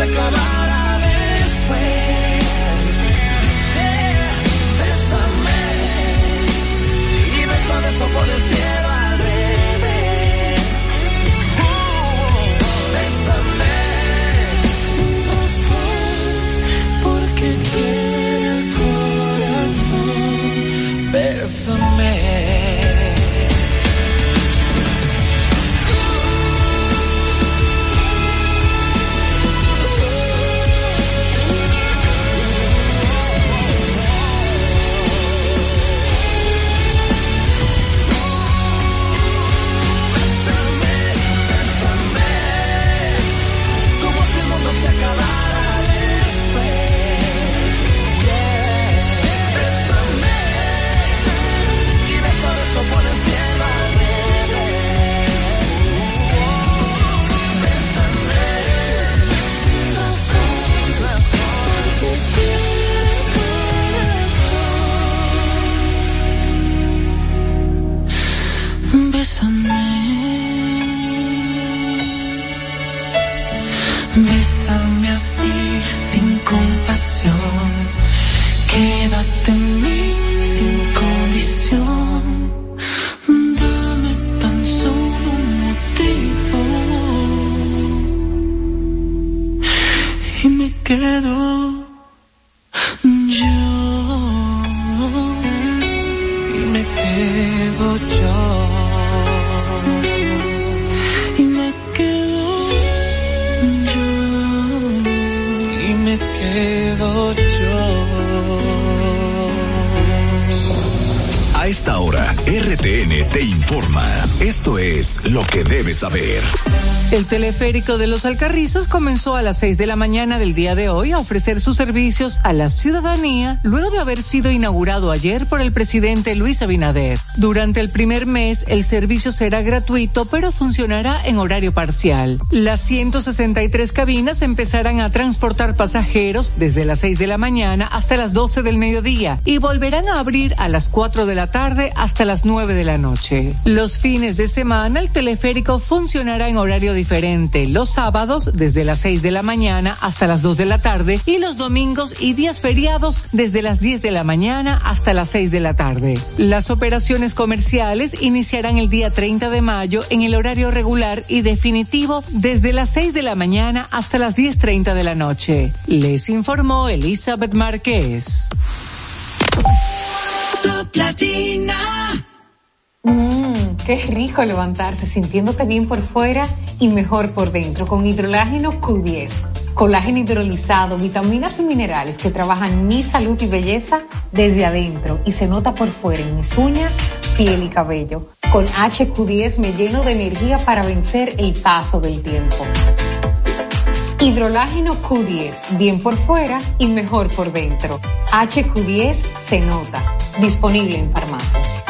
se acabara El teleférico de los Alcarrizos comenzó a las 6 de la mañana del día de hoy a ofrecer sus servicios a la ciudadanía luego de haber sido inaugurado ayer por el presidente Luis Abinader. Durante el primer mes, el servicio será gratuito, pero funcionará en horario parcial. Las 163 cabinas empezarán a transportar pasajeros desde las 6 de la mañana hasta las 12 del mediodía y volverán a abrir a las 4 de la tarde hasta las 9 de la noche. Los fines de semana, el teleférico funcionará en horario diferente. Los sábados desde las 6 de la mañana hasta las 2 de la tarde y los domingos y días feriados desde las 10 de la mañana hasta las 6 de la tarde. Las operaciones comerciales iniciarán el día 30 de mayo en el horario regular y definitivo desde las 6 de la mañana hasta las 10.30 de la noche. Les informó Elizabeth Márquez. Mmm, qué rico levantarse sintiéndote bien por fuera y mejor por dentro con hidrolágeno Q10. Colágeno hidrolizado, vitaminas y minerales que trabajan mi salud y belleza desde adentro y se nota por fuera en mis uñas, piel y cabello. Con HQ10 me lleno de energía para vencer el paso del tiempo. Hidrolágeno Q10, bien por fuera y mejor por dentro. HQ10 se nota. Disponible en farmacias.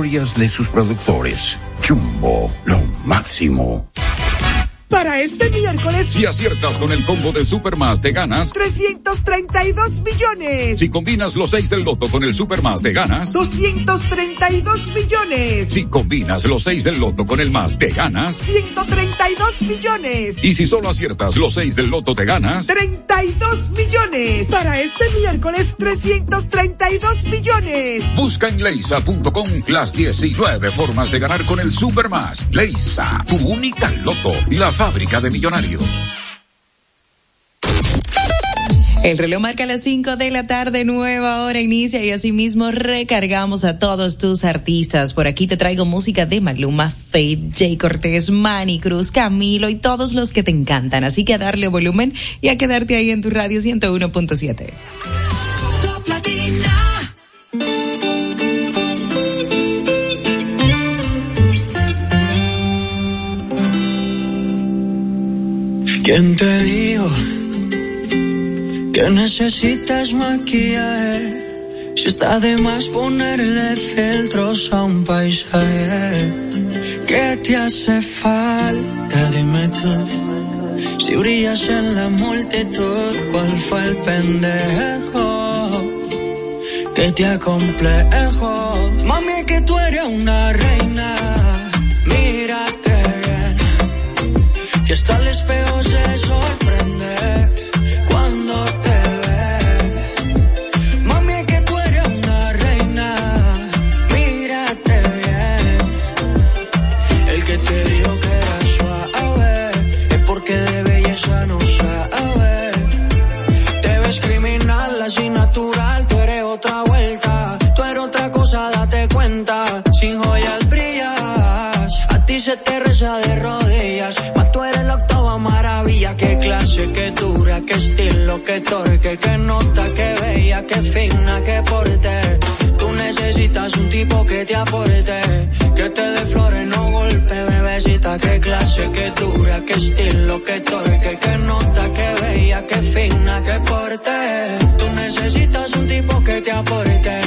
de sus productores. Jumbo, lo máximo. Para este miércoles, Si aciertas con el combo de Supermas, te ganas. 332 millones. Si combinas los 6 del loto con el Supermas, te ganas. 232 millones. Si combinas los 6 del loto con el más, te ganas. 132 millones. Y si solo aciertas los 6 del loto, te ganas. 32 millones. Para este miércoles, 332 millones. Busca en leisa.com las 19 formas de ganar con el Supermas. Leisa, tu única loto, la fábrica de millonarios. El reloj marca las 5 de la tarde, nueva hora inicia y asimismo recargamos a todos tus artistas. Por aquí te traigo música de Maluma, Faith, Jay Cortés, Manny Cruz, Camilo y todos los que te encantan. Así que a darle volumen y a quedarte ahí en tu radio 101.7. ¿Quién te dijo que necesitas maquillaje? Si está de más ponerle filtros a un paisaje. ¿Qué te hace falta? Dime tú. Si brillas en la multitud, ¿cuál fue el pendejo que te acomplejo? Mami, que tú eres una reina. que hasta el espejo se sorprende cuando te ve. Mami, que tú eres una reina, mírate bien. El que te dijo que era suave es porque de belleza no sabe. Te ves criminal, así natural, tú eres otra vuelta, tú eres otra cosa, date cuenta. Sin joyas brillas, a ti se te reza de rojo ella, qué clase, qué dura, qué estilo, qué torque, qué nota, qué bella, qué fina, qué porte. Tú necesitas un tipo que te aporte, que te dé flores, no golpe, bebecita, qué clase, qué dura, qué estilo, qué torque, qué nota, qué bella, qué fina, qué porte. Tú necesitas un tipo que te aporte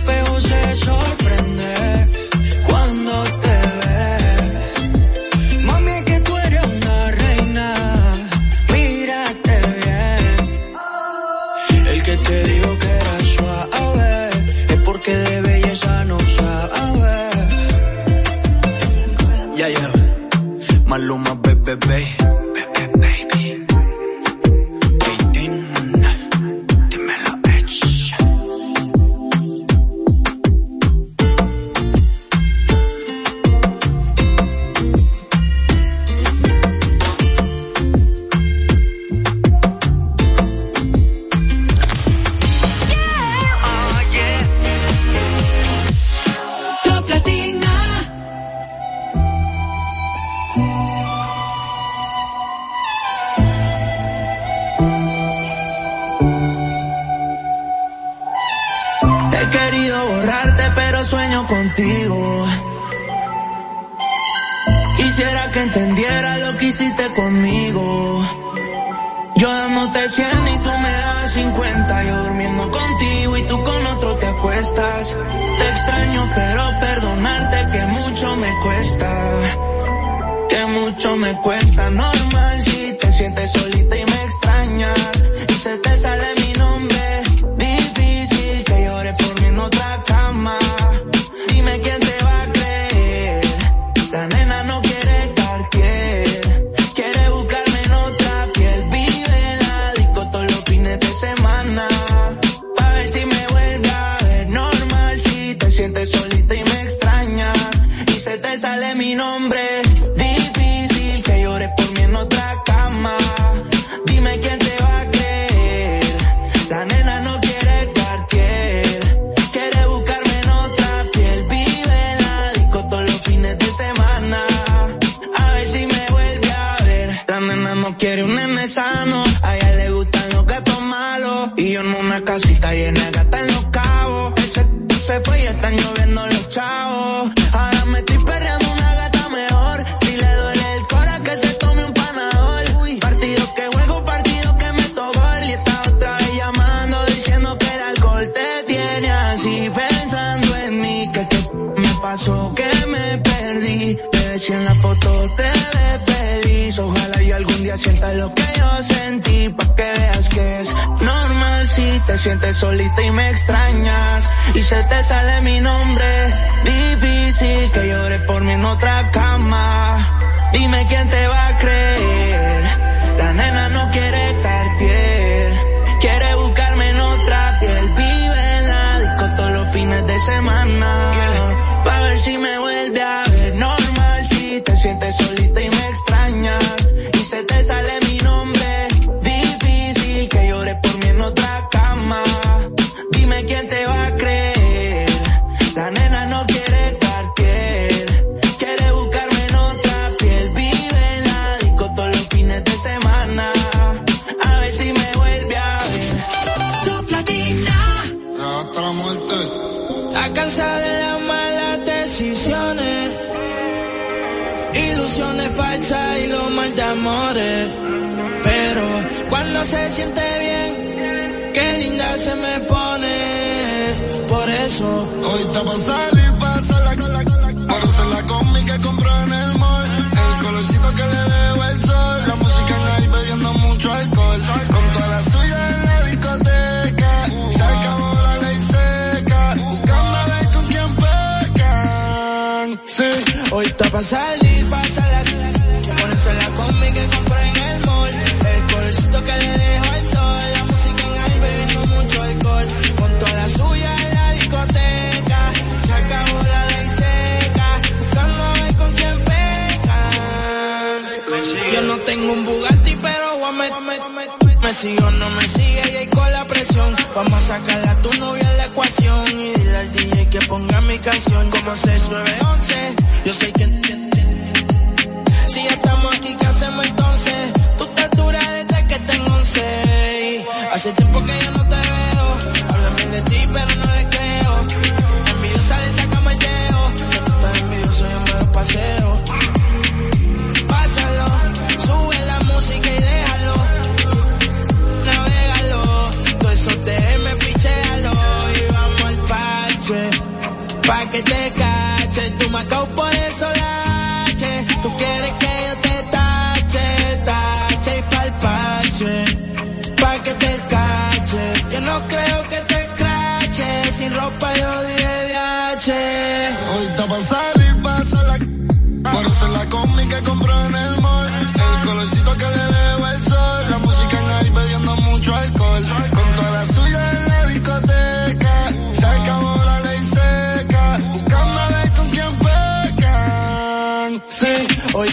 espejo se sorprende No me cuesta normal si te sientes solita y me extrañas.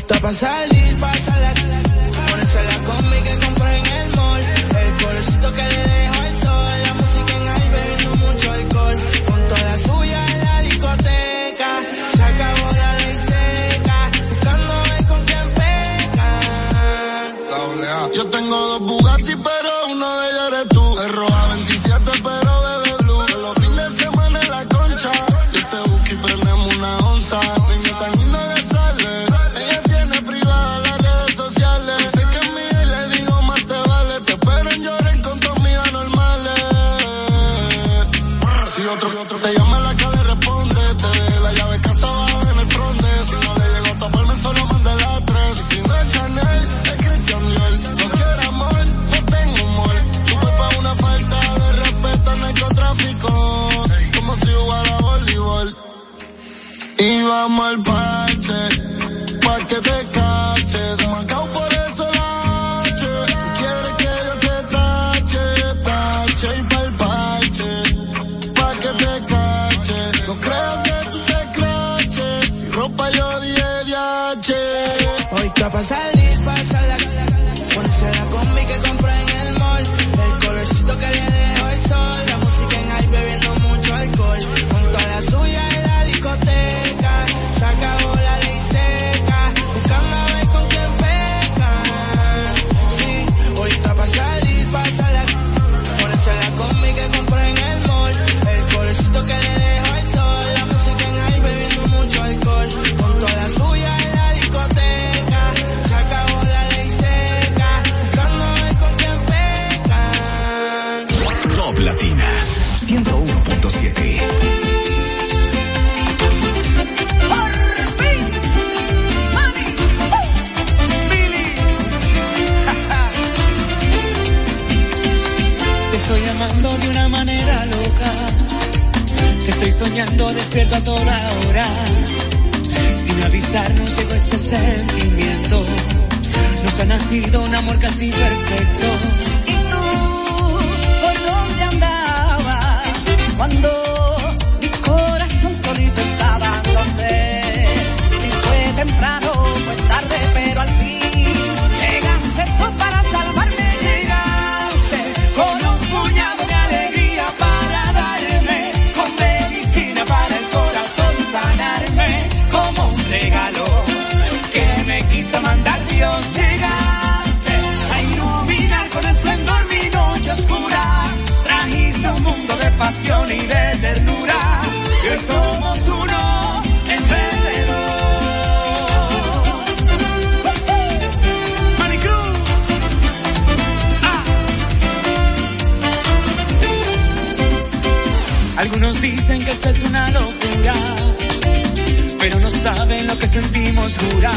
Está pa' salir, pa' salir despierto a toda hora. Sin avisarnos llegó ese sentimiento. Nos ha nacido un amor casi perfecto. Algunos dicen que eso es una locura, pero no saben lo que sentimos jurar.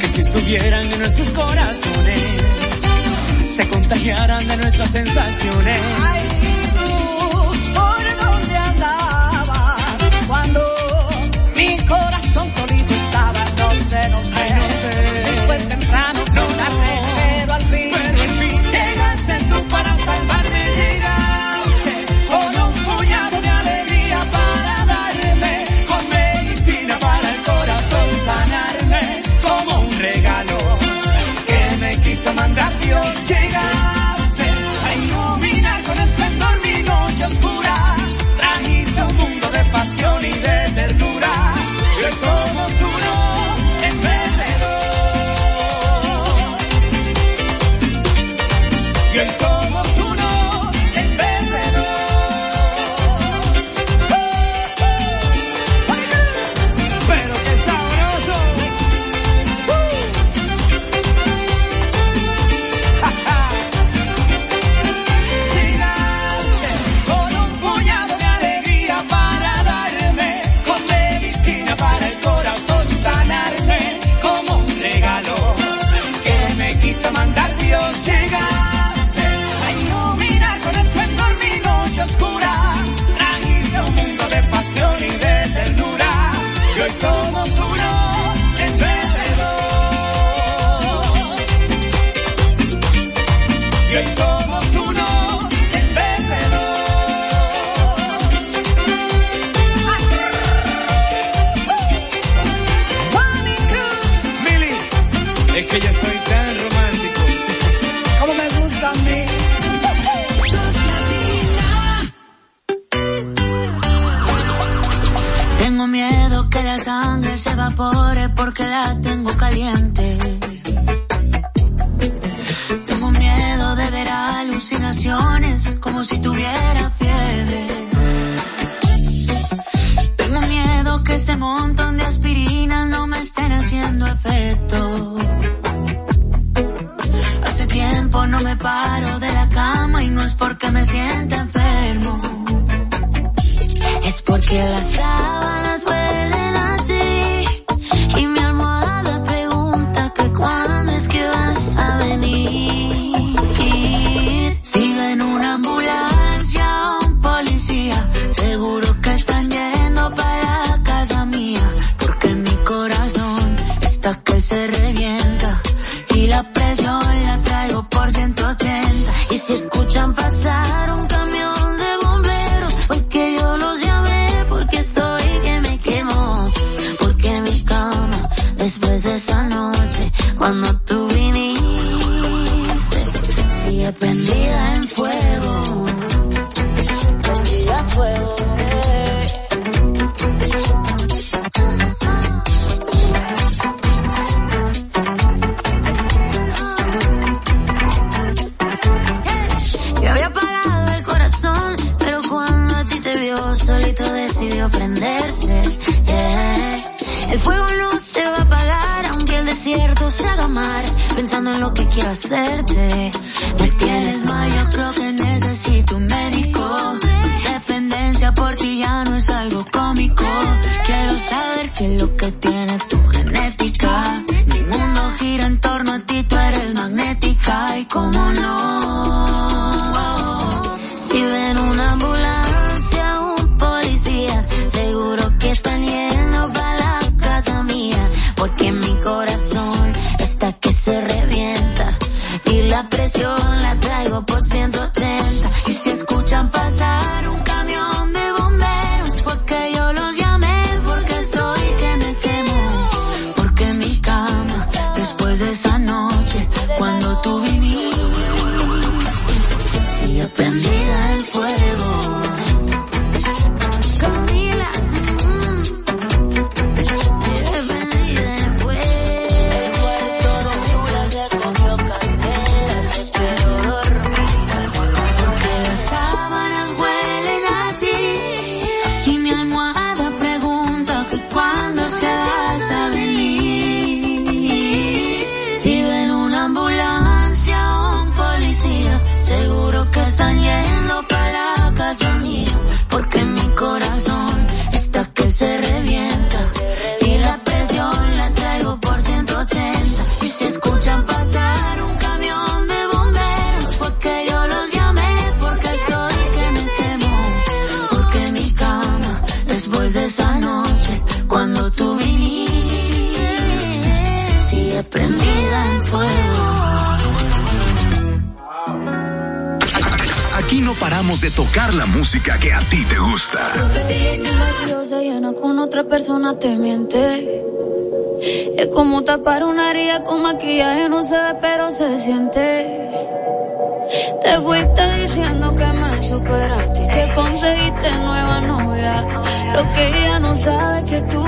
Que si estuvieran en nuestros corazones, se contagiaran de nuestras sensaciones. this. Ella con maquillaje no se ve, pero se siente. Te fuiste diciendo que me superaste y te conseguiste nueva novia. Lo que ella no sabe es que tú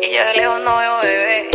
Y yo de lejos no veo bebé.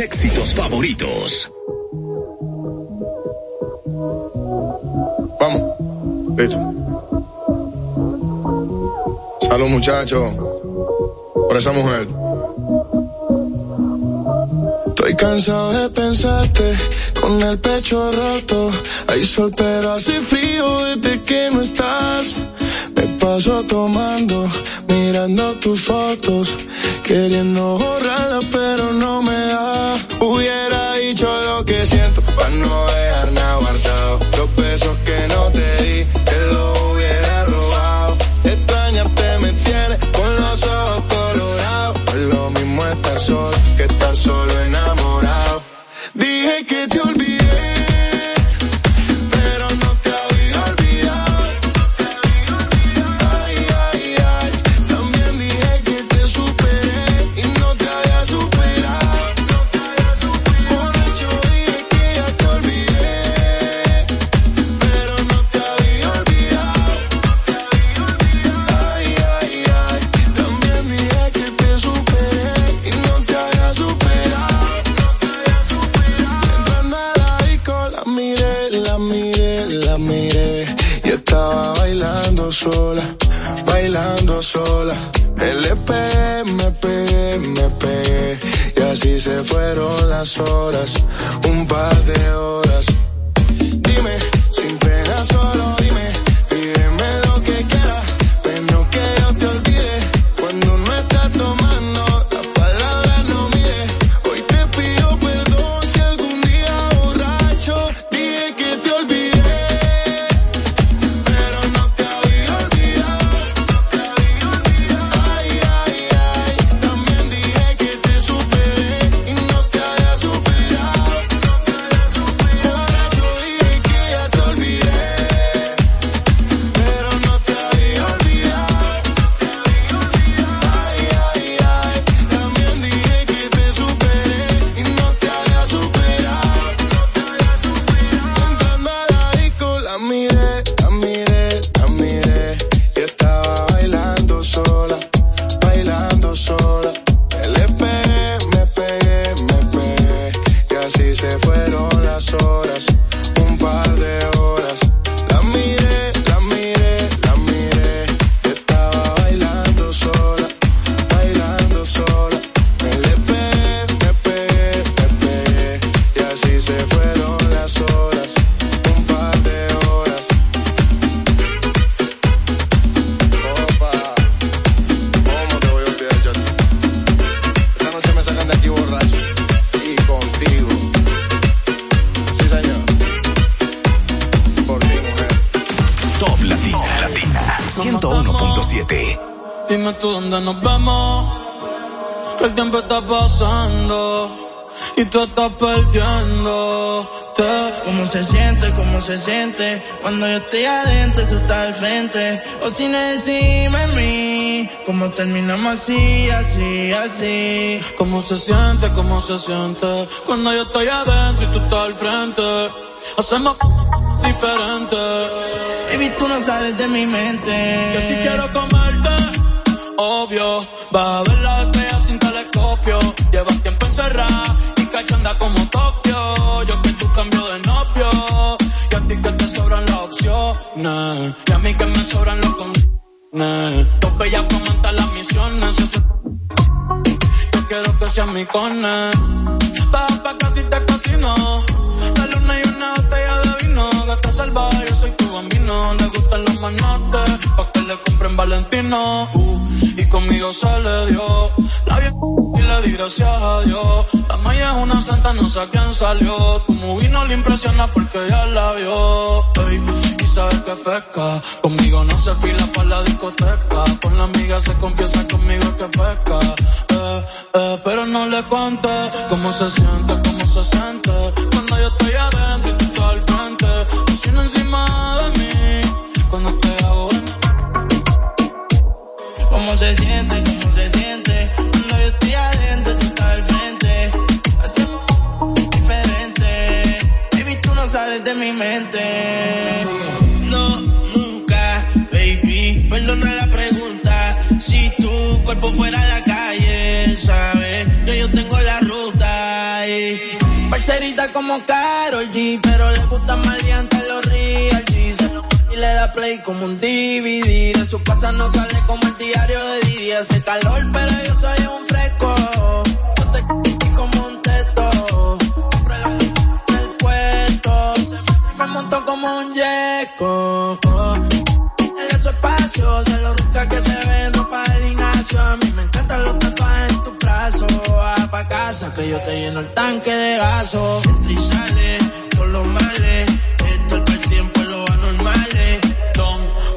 Éxitos favoritos. Vamos. Listo. Salud, muchachos. Por esa mujer. Estoy cansado de pensarte con el pecho roto. Hay sol pero hace frío desde que no estás. Me paso tomando, mirando tus fotos, queriendo borrarlas perdiéndote. ¿Cómo se siente? ¿Cómo se siente? Cuando yo estoy adentro, tú estás al frente. O si no mí. ¿Cómo terminamos así, así, así? ¿Cómo se siente? ¿Cómo se siente? Cuando yo estoy adentro y tú estás al frente. Hacemos diferente. Baby, tú no sales de mi mente. Yo sí quiero comerte. Obvio, vas a ver la estrella sin telescopio. Llevas tiempo encerrada y cachanda como Tokio. Opciones. Y a mí que me sobran los con. Dos bellas comentan las misiones. Yo quiero que seas mi cone. Baja pa' casi te cocino. La luna y gustan los pa' que le compren Valentino. Uh, y conmigo se le dio. La vi y le di gracias a Dios. La maya es una santa, no sé a quién salió. Tu movie no le impresiona porque ya la vio. Y sabes que pesca. Conmigo no se fila para la discoteca. Con la amiga se confiesa conmigo que pesca. Eh, eh, pero no le cuente cómo se siente, cómo se siente. Cuando yo estoy adentro y tú estás al frente. Encima de mí. ¿Cómo se siente? ¿Cómo se siente? Cuando yo estoy adentro, tú estás al frente. Hacemos diferente. Baby, tú no sales de mi mente. No, nunca, baby. Perdona la pregunta. Si tú cuerpo fuera a la calle, ¿sabes? Que yo tengo la ruta y parcerita como Carol G, pero le gusta maleante play como un DVD. De su casa no sale como el diario de Didi. Hace calor, pero yo soy un fresco. Yo te como un teto. Compré la del puerto. Se me, montó como un yeco. En esos espacios, se lo rica que se ven ropa del Ignacio. A mí me encantan los tatuajes en tu brazo. Va pa' casa que yo te lleno el tanque de gaso. Entra y sale, con los males.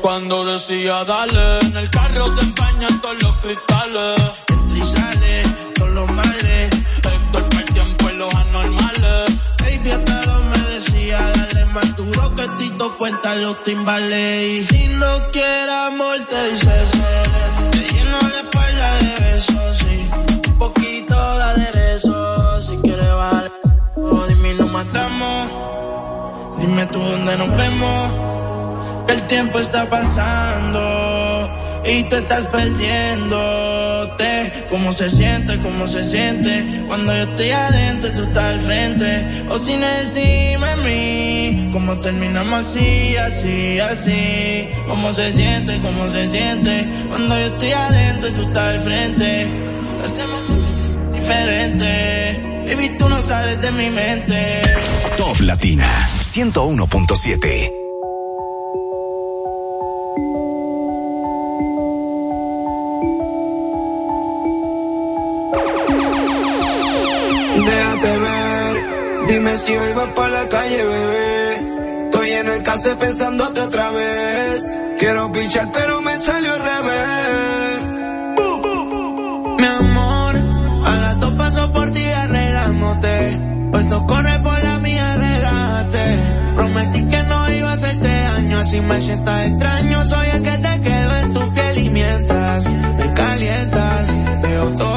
Cuando decía dale, en el carro se empañan todos los cristales. Entra y sale, con los males. El tiempo en los anormales. Baby, hasta me decía, dale más duro que Tito cuenta los timbales. Y si no quiere amor, te dice. Te lleno la espalda de besos, sí. Un poquito de aderezo, si quieres vale. O dime, no matamos. Dime tú dónde nos vemos. El tiempo está pasando y tú estás perdiéndote. ¿Cómo se siente? ¿Cómo se siente? Cuando yo estoy adentro, tú estás al frente. O sin encima de mí. ¿Cómo terminamos así, así, así? ¿Cómo se siente? ¿Cómo se siente? Cuando yo estoy adentro, tú estás al frente. Hacemos diferente. Baby, tú no sales de mi mente. Top Latina 101.7. Déjate ver, dime si hoy vas para la calle, bebé. Estoy en el case pensándote otra vez. Quiero pichar, pero me salió al revés. Mi amor, a las dos paso por ti arreglándote. Puesto corre por la mía, relájate. Prometí que no iba a hacerte daño, así me sientas extraño. Soy el que te quedo en tu piel y mientras me calientas, veo todo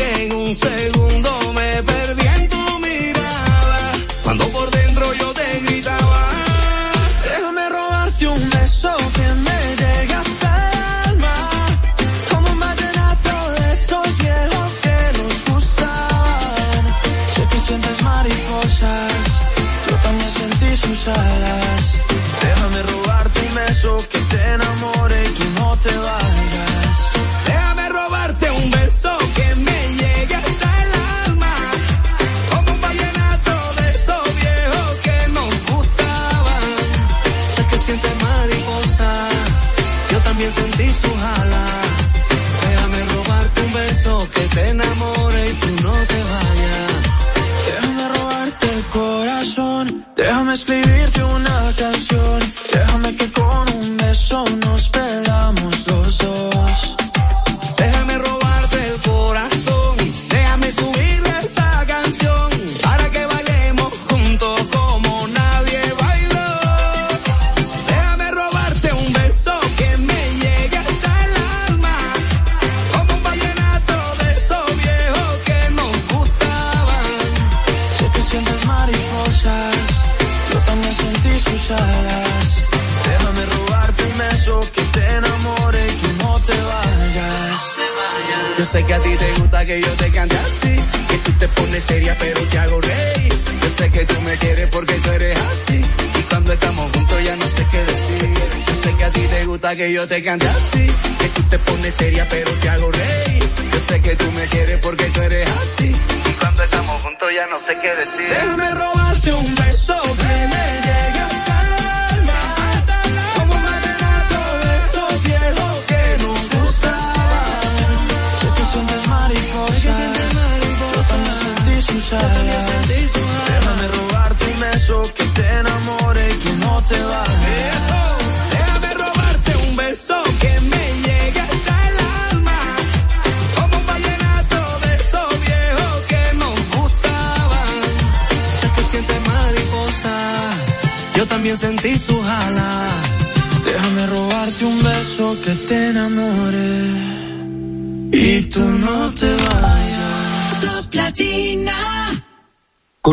en un segundo me perdí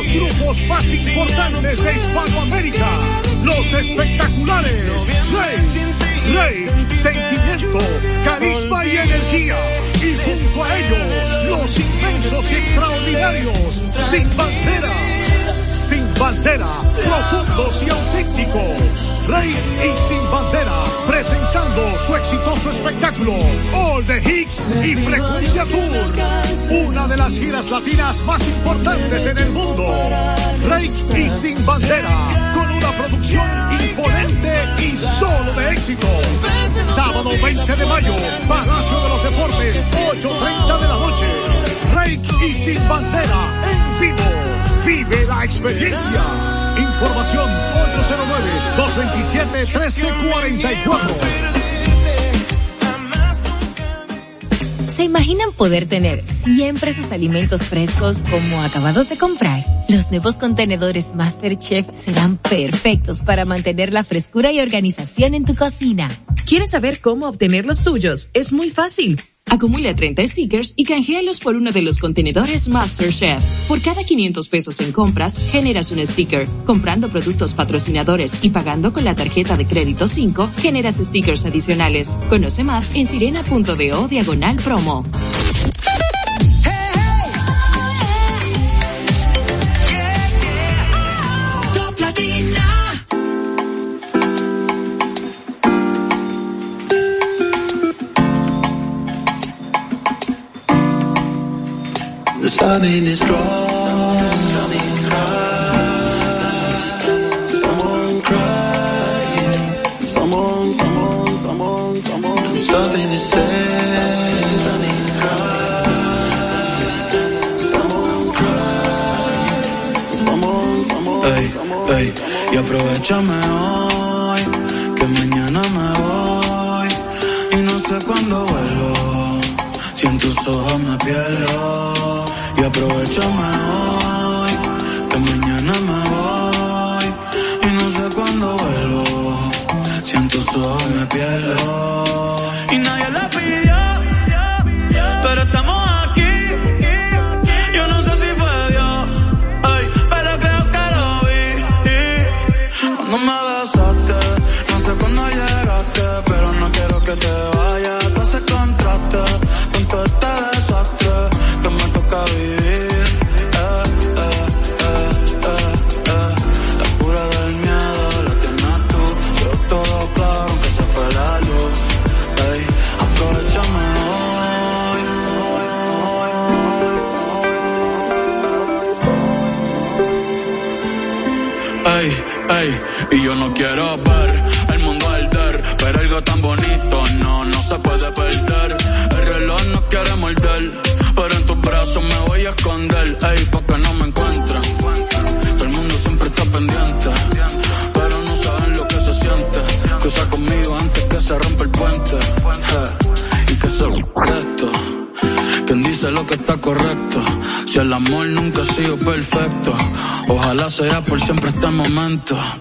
los grupos más importantes de Hispanoamérica. Los espectaculares. Rey, Rey, sentimiento, carisma y energía. Y junto a ellos, los inmensos y extraordinarios. Sin bandera. Sin bandera, profundos y auténticos. Rey y Sin Bandera, presentando su exitoso espectáculo All the Hits y Frecuencia Tour. Una de las giras latinas más importantes en el mundo. Rey y Sin Bandera, con una producción imponente y solo de éxito. Sábado 20 de mayo, Palacio de los Deportes, 8.30 de la noche. Rey y Sin Bandera, en vivo. Vive la experiencia. Información 809-227-1344. ¿Se imaginan poder tener siempre sus alimentos frescos como acabados de comprar? Los nuevos contenedores MasterChef serán perfectos para mantener la frescura y organización en tu cocina. ¿Quieres saber cómo obtener los tuyos? Es muy fácil. Acumula 30 stickers y canjealos por uno de los contenedores MasterChef. Por cada 500 pesos en compras, generas un sticker. Comprando productos patrocinadores y pagando con la tarjeta de crédito 5, generas stickers adicionales. Conoce más en sirena.do diagonal promo. In his drawers.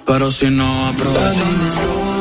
Pero si no aprovecho.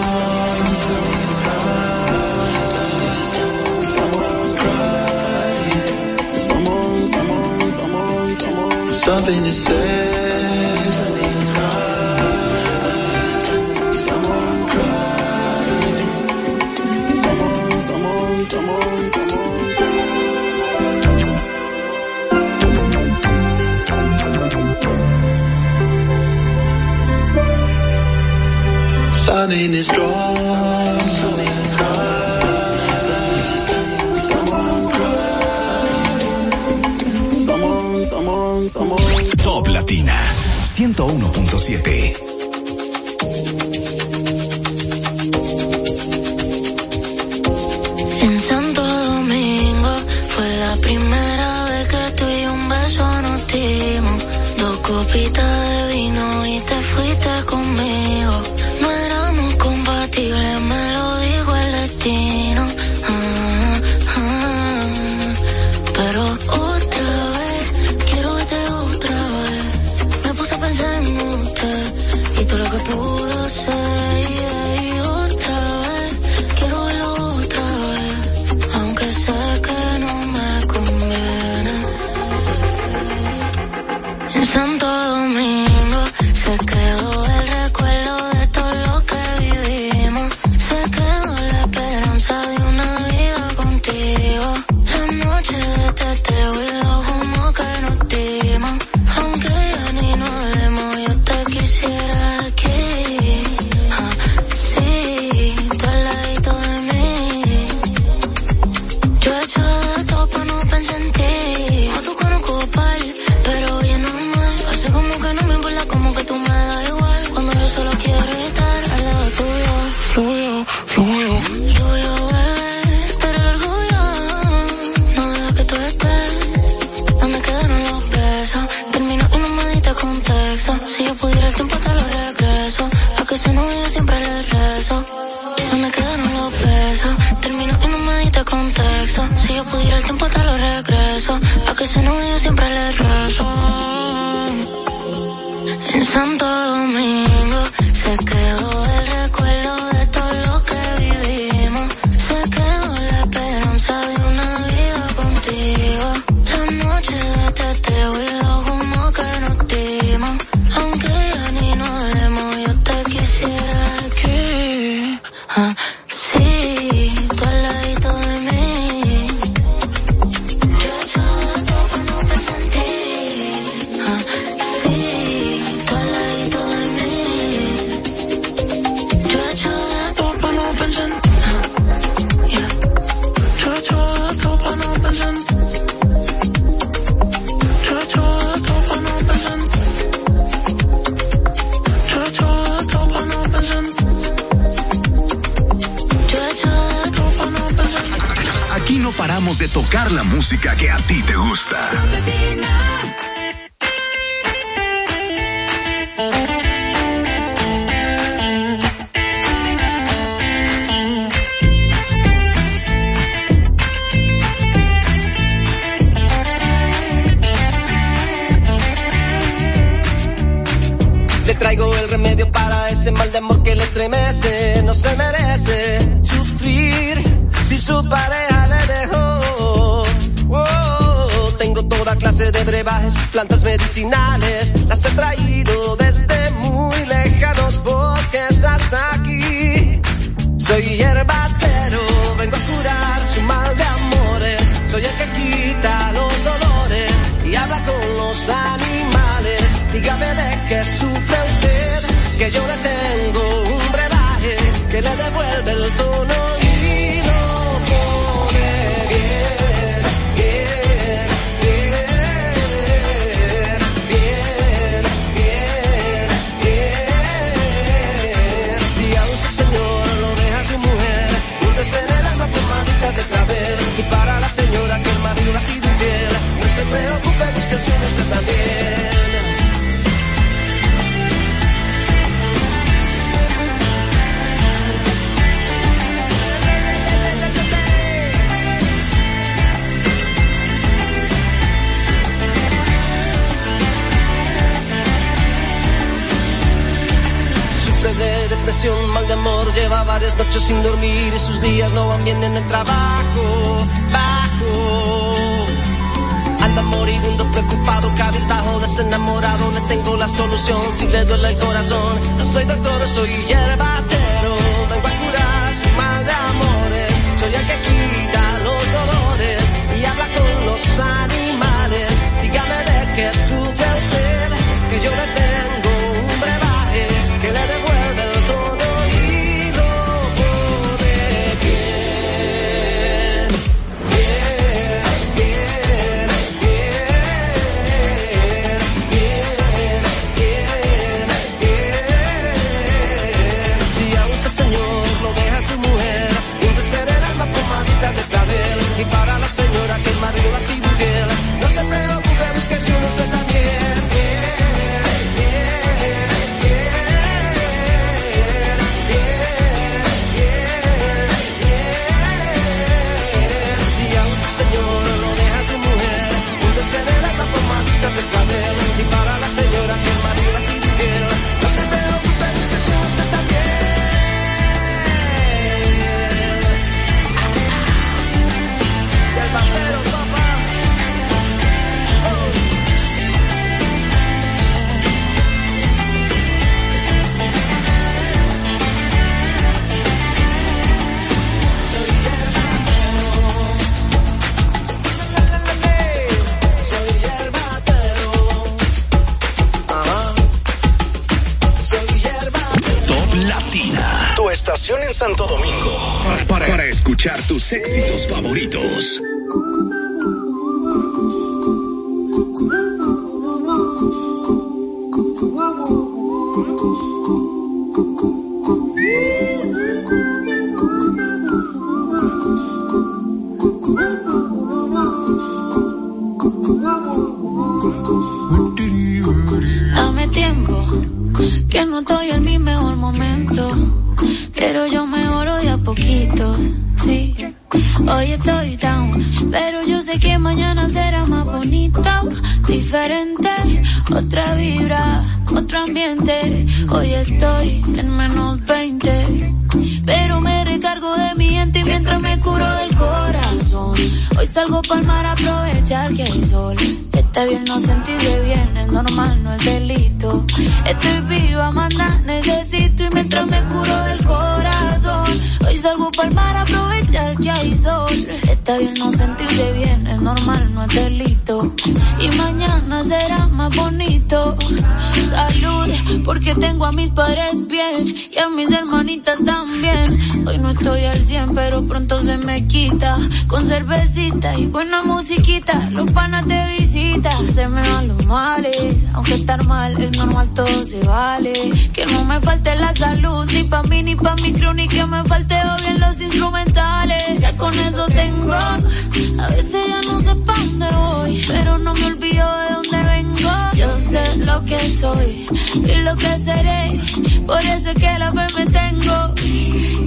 estoy al 100, pero pronto se me quita. Con cervecita y buena musiquita, los panas te visitan. Se me van los males, aunque estar mal es normal, todo se vale. Que no me falte la salud, ni pa' mí ni pa' mi crew, ni que me falte hoy en los instrumentales. Ya con eso tengo, a veces ya no sé pa' dónde voy, pero no me olvido de dónde vengo. Yo sé lo que soy y lo que seré, por eso es que la fe me tengo.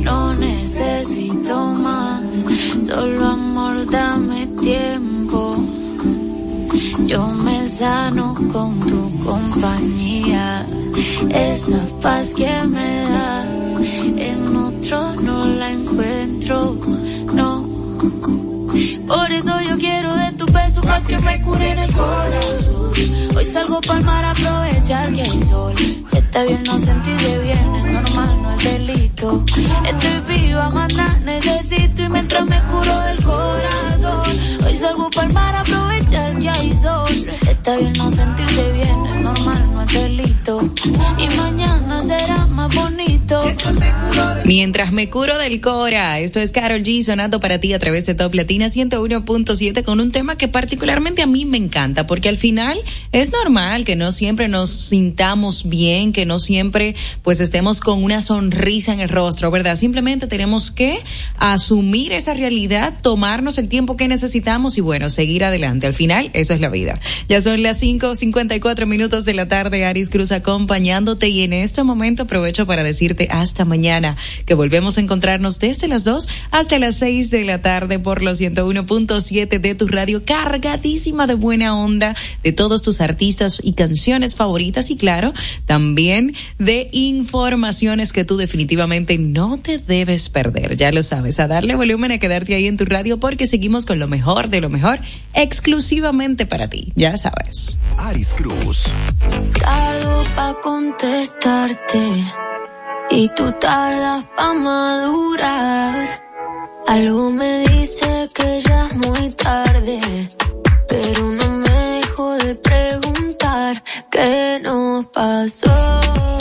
No necesito más, solo amor, dame tiempo. Yo me sano con tu compañía, esa paz que me das, en otro no la encuentro, no. Por eso yo quiero de tu beso para que me cure en el corazón. Hoy salgo pa'l mar a aprovechar que hay sol. Está bien no sentirse bien, es normal, Estoy viva, maná, necesito y mientras me curo del corazón. Hoy salgo pa'l mar a aprovechar que hay sol. Está bien no sentirse bien, es normal, no es delito. Y mañana será. Mientras me curo del Cora, esto es Carol G sonando para ti a través de Top Latina 101.7 con un tema que particularmente a mí me encanta porque al final es normal que no siempre nos sintamos bien, que no siempre pues estemos con una sonrisa en el rostro, ¿verdad? Simplemente tenemos que asumir esa realidad, tomarnos el tiempo que necesitamos y bueno, seguir adelante. Al final, eso es la vida. Ya son las 5.54 minutos de la tarde, Aris Cruz acompañándote y en este momento aprovecho para decirte hasta mañana que volvemos a encontrarnos desde las 2 hasta las 6 de la tarde por los 101.7 de tu radio cargadísima de buena onda de todos tus artistas y canciones favoritas y claro, también de informaciones que tú definitivamente no te debes perder. Ya lo sabes, a darle volumen a quedarte ahí en tu radio porque seguimos con lo mejor de lo mejor exclusivamente para ti. Ya sabes. Aris Cruz. Tardo pa' contestarte y tú tardas pa' madurar. Algo me dice que ya es muy tarde, pero no me dejo de preguntar qué nos pasó.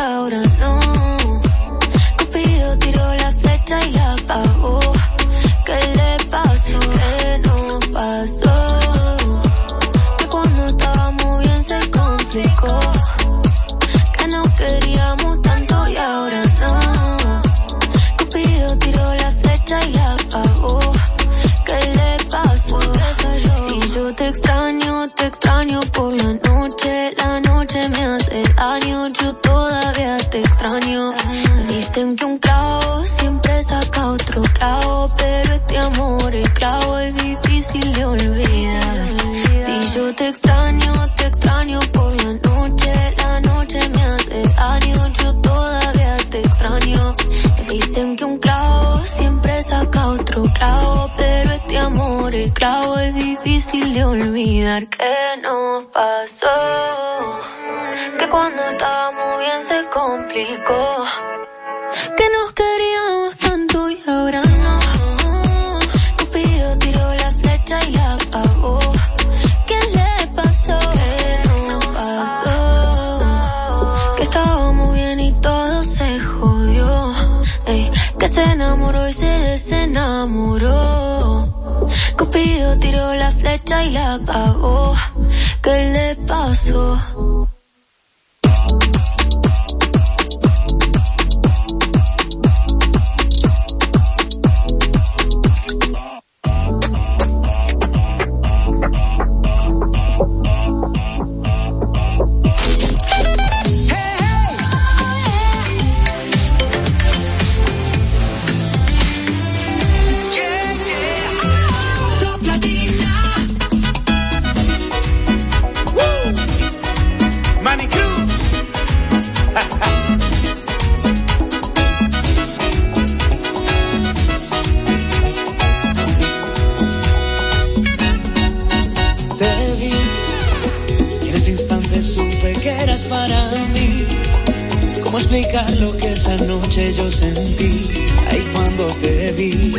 Ahora no. Cupido tiró la flecha y apagó. ¿Qué le pasó? ¿Qué nos pasó? Que cuando estábamos bien se complicó. Que no queríamos tanto y ahora no. Cupido tiró la flecha y apagó. ¿Qué le pasó? Si yo te extraño, te extraño por la noche. Pero este amor, el clavo es difícil de olvidar. Si yo te extraño, te extraño por la noche. La noche me hace daño, yo todavía te extraño. Dicen que un clavo siempre saca otro clavo, pero este amor, el clavo es difícil de olvidar. ¿Qué nos pasó? Que cuando estábamos bien se complicó. Que nos queríamos tanto y ahora se desenamoró. Cupido tiró la flecha y la apagó. ¿Qué le pasó? Explicar lo que esa noche yo sentí, ahí cuando te vi.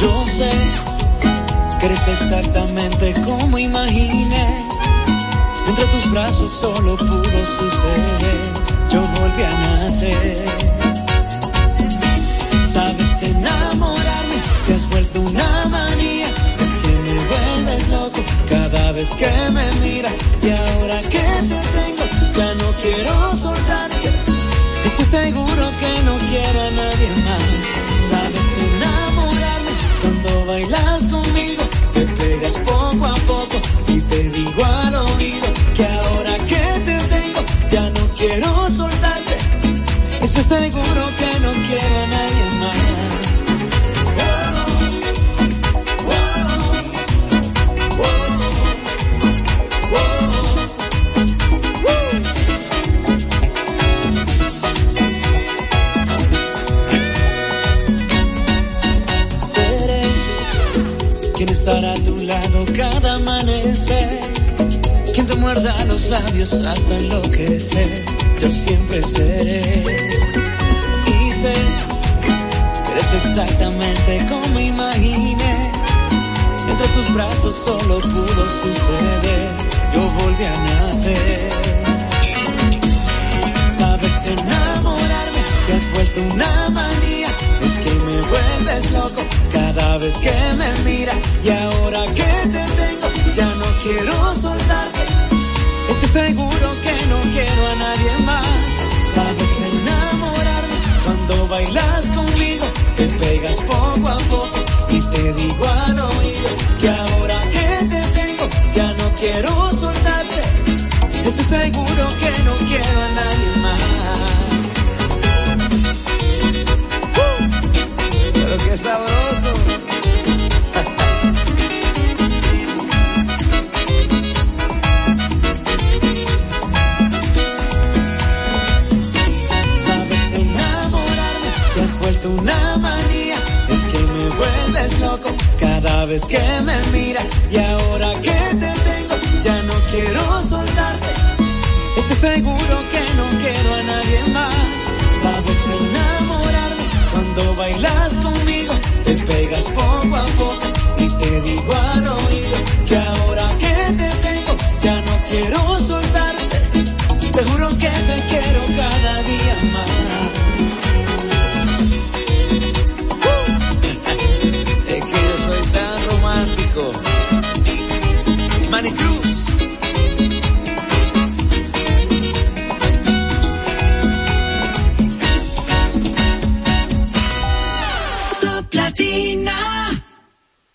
Yo sé que eres exactamente como imaginé. Entre tus brazos solo pudo suceder, yo volví a nacer. Sabes enamorarme, te has vuelto una manía, es que me vuelves loco cada vez que me miras y ahora que te tengo ya no quiero seguro que no quiero a nadie más. Sabes enamorarme cuando bailas conmigo, te pegas poco a poco y te digo al oído que ahora que te tengo ya no quiero soltarte. Estoy seguro que labios hasta enloquecer. Yo siempre seré. Y sé que eres exactamente como imaginé. Entre tus brazos solo pudo suceder. Yo volví a nacer. Sabes enamorarme, te has vuelto una manía. Es que me vuelves loco cada vez que me miras. Y ahora que te tengo, ya no quiero soltarte. Estoy seguro que no quiero a nadie más. Sabes enamorarme cuando bailas conmigo. Te pegas poco a poco y te digo al oído que ahora que te tengo, ya no quiero soltarte. Estoy seguro que no quiero vez que me miras. Y ahora que te tengo, ya no quiero soltarte. Estoy seguro que no quiero a nadie más. Sabes enamorarme cuando bailas conmigo. Te pegas poco a poco y te digo al oído que ahora que te tengo, ya no quiero soltarte. Te juro que te quiero cada día más.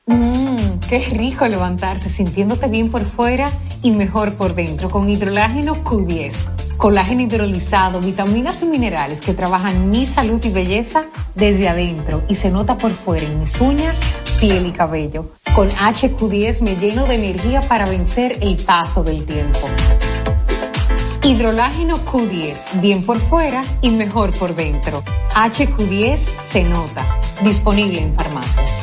Mmm, qué rico levantarse sintiéndote bien por fuera y mejor por dentro con hidrolágeno Q10. Colágeno hidrolizado, vitaminas y minerales que trabajan mi salud y belleza desde adentro y se nota por fuera en mis uñas, piel y cabello. Con HQ10 me lleno de energía para vencer el paso del tiempo. Hidrolágeno Q10, bien por fuera y mejor por dentro. HQ10 se nota. Disponible en farmacias.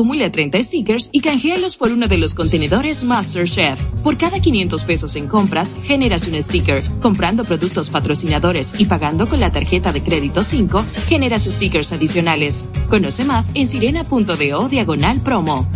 Acumula 30 stickers y canjealos por uno de los contenedores MasterChef. Por cada 500 pesos en compras, generas un sticker. Comprando productos patrocinadores y pagando con la tarjeta de crédito 5, generas stickers adicionales. Conoce más en sirena.do diagonal promo.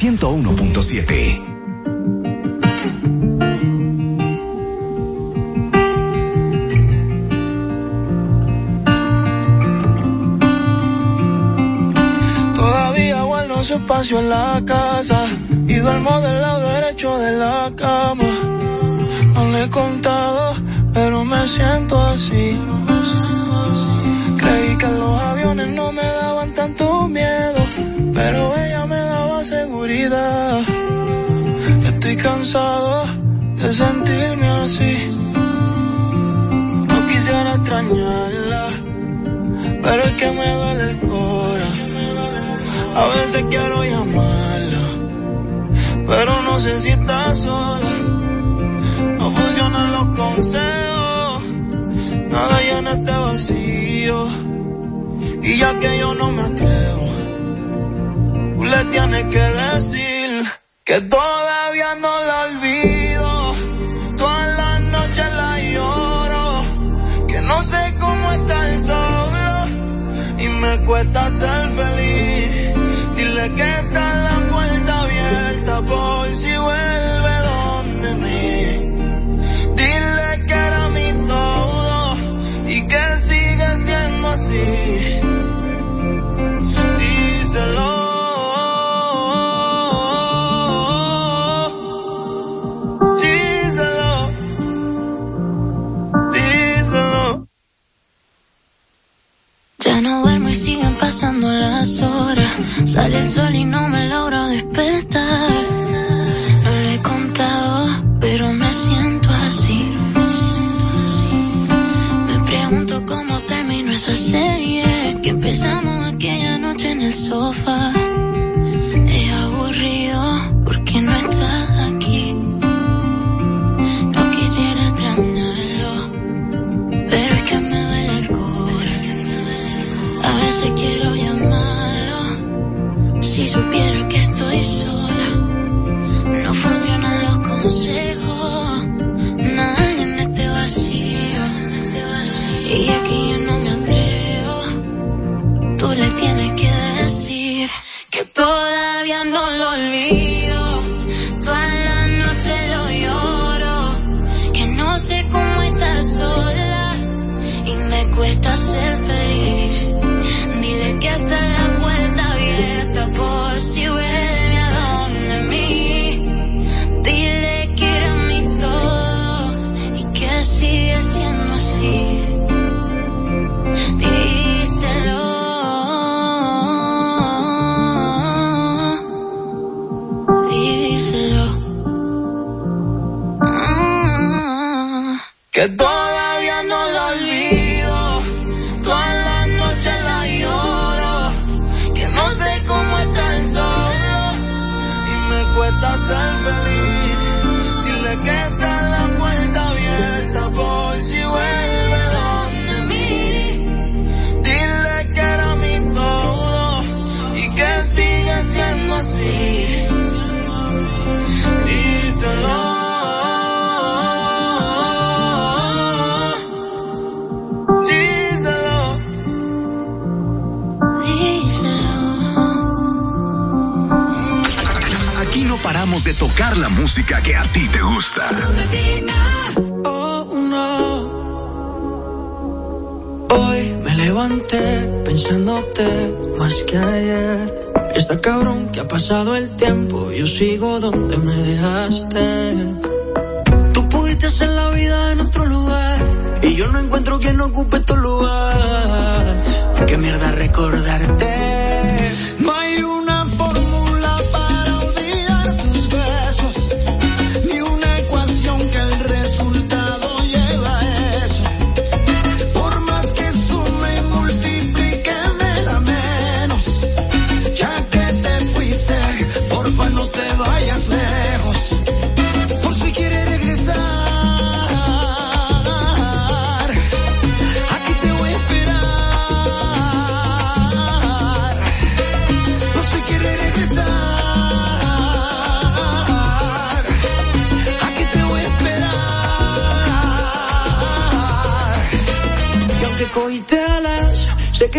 101.7. espacio en la casa y duermo del lado derecho de la cama. No le he contado, pero me siento así. Creí que los aviones no me daban tanto miedo, pero ella seguridad. Estoy cansado de sentirme así. No quisiera extrañarla, pero es que me duele el cora. A veces quiero llamarla, pero no sé si está sola. No funcionan los consejos, nada llena este vacío. Y ya que yo no me atrevo, le tienes que decir que todavía no la olvido. Todas las noches la lloro, que no sé cómo estar solo y me cuesta ser feliz. Dile que Sale el sol y no me logro despertar. No lo he contado, pero me siento así. Me pregunto cómo terminó esa serie que empezamos aquella noche en el sofá. De tocar la música que a ti te gusta. Oh, no. Hoy me levanté pensándote más que ayer. Está cabrón que ha pasado el tiempo, yo sigo donde me dejaste. Tú pudiste hacer la vida en otro lugar y yo no encuentro quien ocupe tu lugar. Qué mierda recordarte.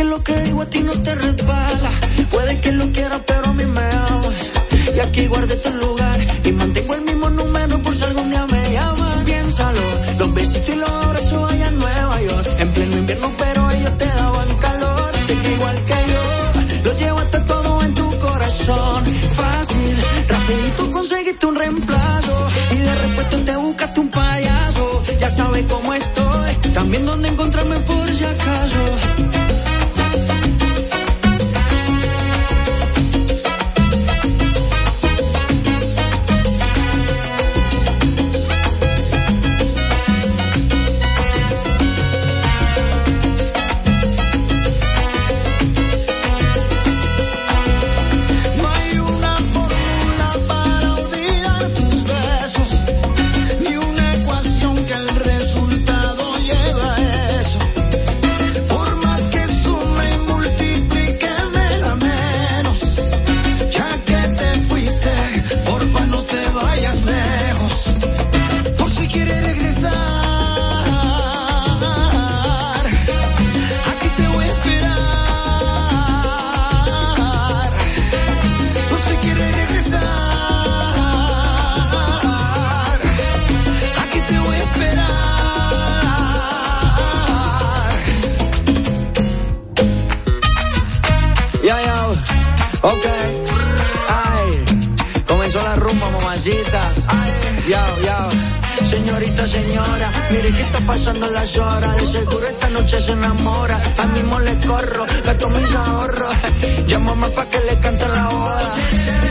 Que lo que digo a ti no te resbala. Puede que lo quieras, pero a mí me amas. Y aquí guardé tu lugar y mantengo el mismo número De seguro esta noche se enamora. A mismo le corro, gasto mis ahorros. Llámame pa' que le cante la boda.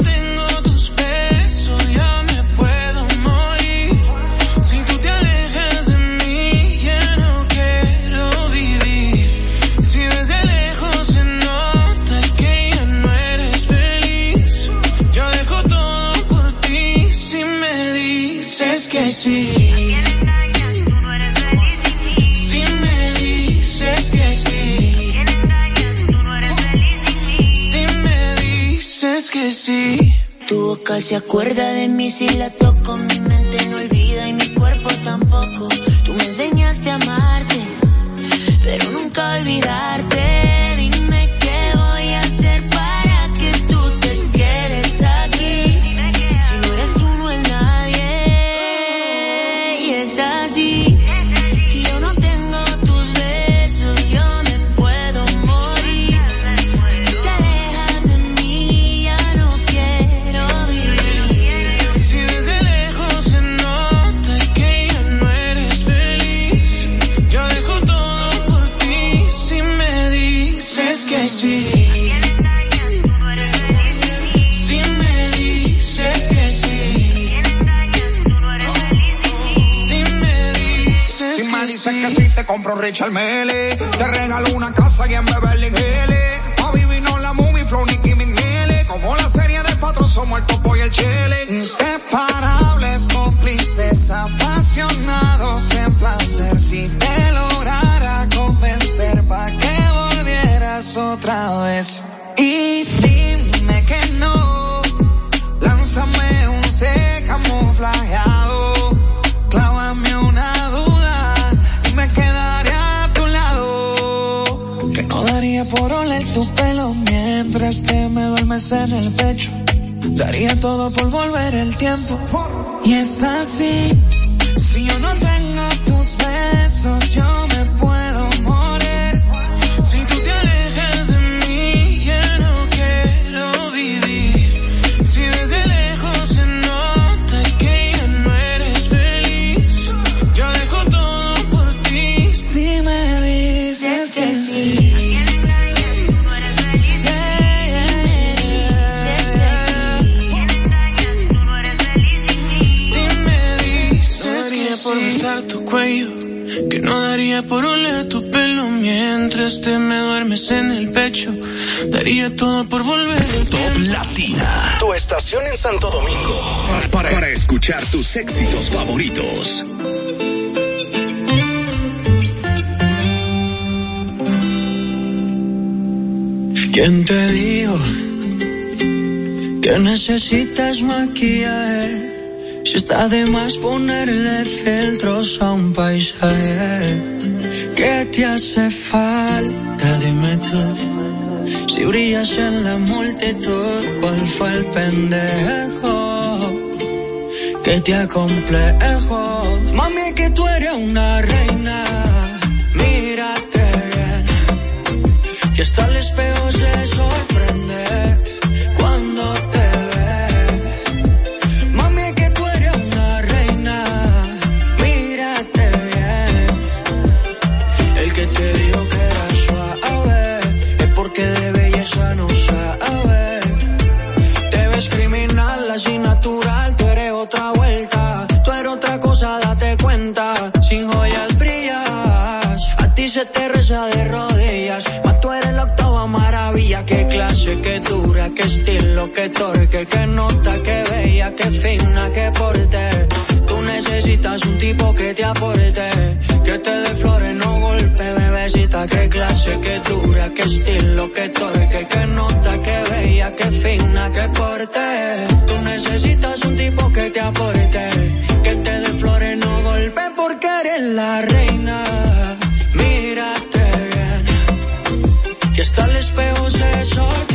nunca se acuerda de mí si la toca. mele. Te regalo una casa y en Beverly Hills. A vivir no la movie, flow, Nicky Minghele. Como la serie de patrón somos el topo y el chile. Inseparables, cómplices, apasionados en placer. Si te lograra convencer, pa' que volvieras otra vez. mes en el pecho. Daría todo por volver el tiempo. Y es así daría todo por volver. Top Latina, tu estación en Santo Domingo. Para, para escuchar tus éxitos favoritos. ¿Quién te dijo que necesitas maquillaje? Si está de más ponerle filtros a un paisaje, ¿qué te hace falta? Dime tú si brillas en la multitud, ¿cuál fue el pendejo que te acomplejo? Mami, que tú eres una reina, mírate bien, que está el espejo. qué estilo, qué torque, qué nota, qué bella, qué fina, qué porte. Tú necesitas un tipo que te aporte, que te dé flores, no golpe, bebecita, qué clase, qué dura, qué estilo, qué torque, qué nota, qué bella, qué fina, qué porte. Tú necesitas un tipo que te aporte, que te dé flores, no golpe, porque eres la reina. Mírate bien, que hasta el espejo se sorprende.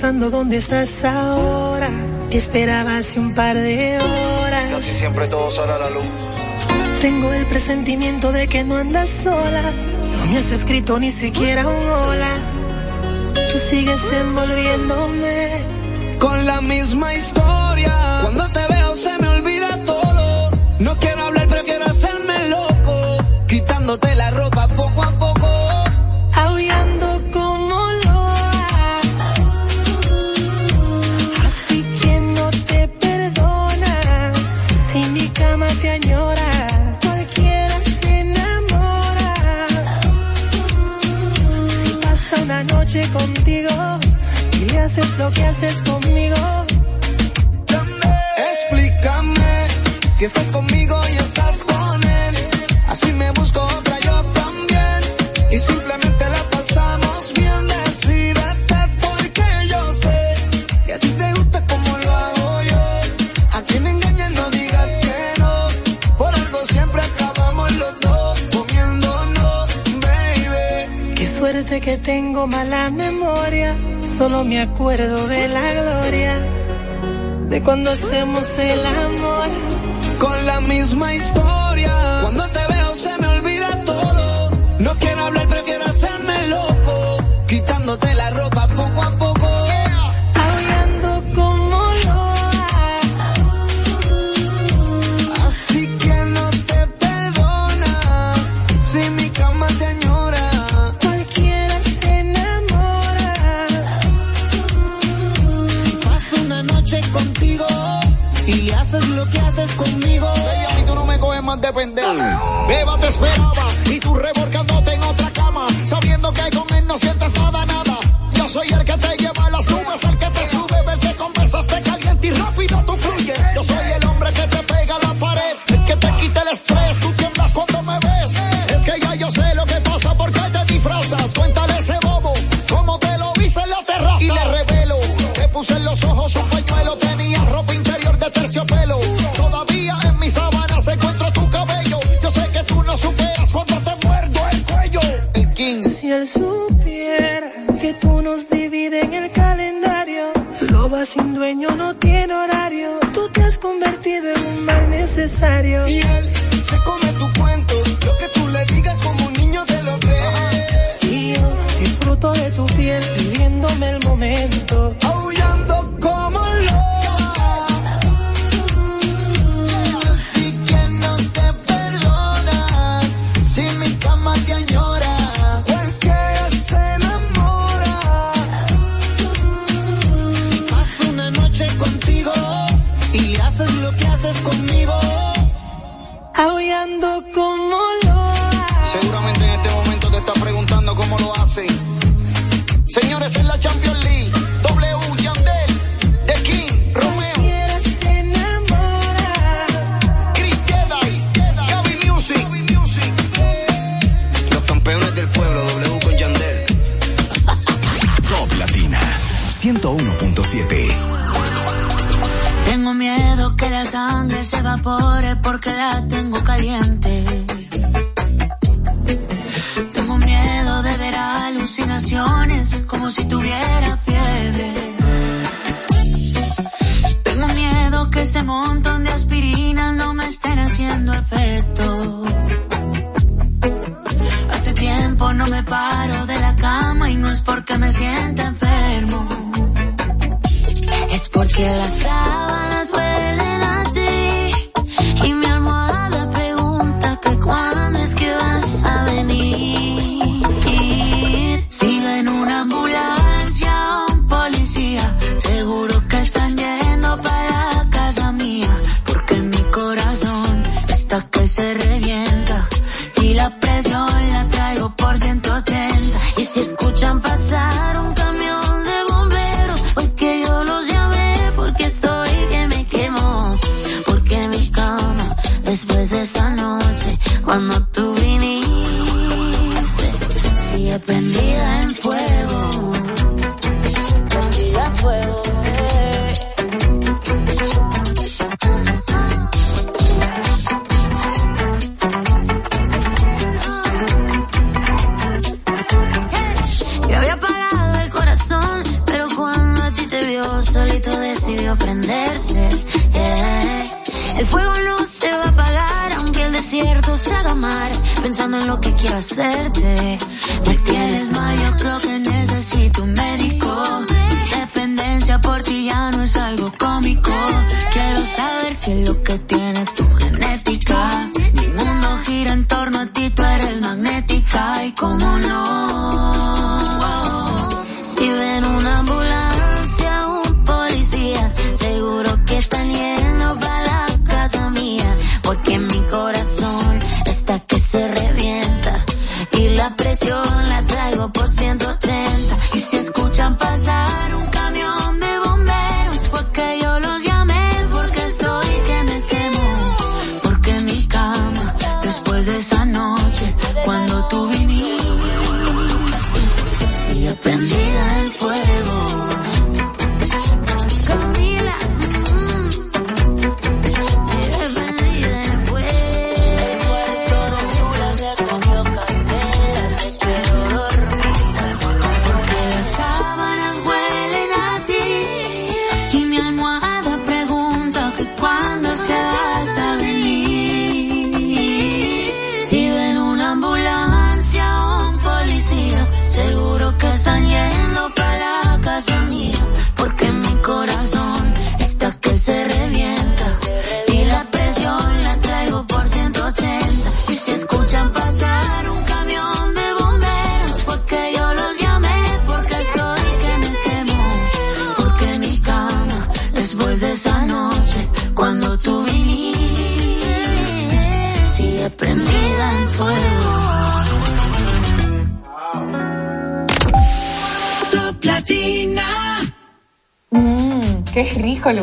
pensando dónde estás ahora. Te esperaba hace un par de horas. Casi siempre todo sale a la luz. Tengo el presentimiento de que no andas sola. No me has escrito ni siquiera un hola. Tú sigues envolviéndome con la misma historia. Cuando te veo se me olvida todo. No quiero hablar. Solo me acuerdo de la gloria, de cuando hacemos el amor. Con la misma historia, cuando te veo se me olvida todo. No quiero hablar, prefiero hacérmelo quita las necesario.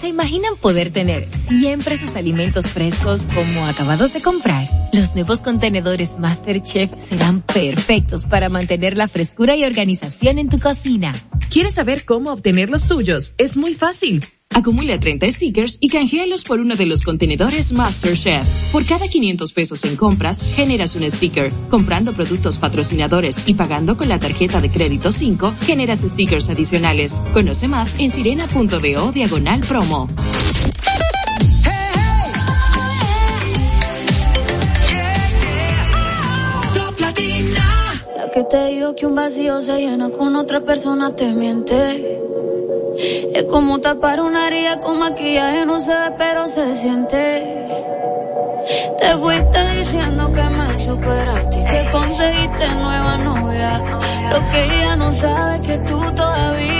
¿Se imaginan poder tener siempre sus alimentos frescos como acabados de comprar? Los nuevos contenedores MasterChef serán perfectos para mantener la frescura y organización en tu cocina. ¿Quieres saber cómo obtener los tuyos? Es muy fácil. Acumula 30 stickers y canjealos por uno de los contenedores MasterChef. Por cada 500 pesos en compras, generas un sticker. Comprando productos patrocinadores y pagando con la tarjeta de crédito 5, generas stickers adicionales. Conoce más en sirena.do diagonal promo. Que te digo que un vacío se llena con otra persona te miente. Es como tapar una herida con maquillaje, no se ve, pero se siente. Te fuiste diciendo que me superaste y que conseguiste nueva novia. Lo que ella no sabe es que tú todavía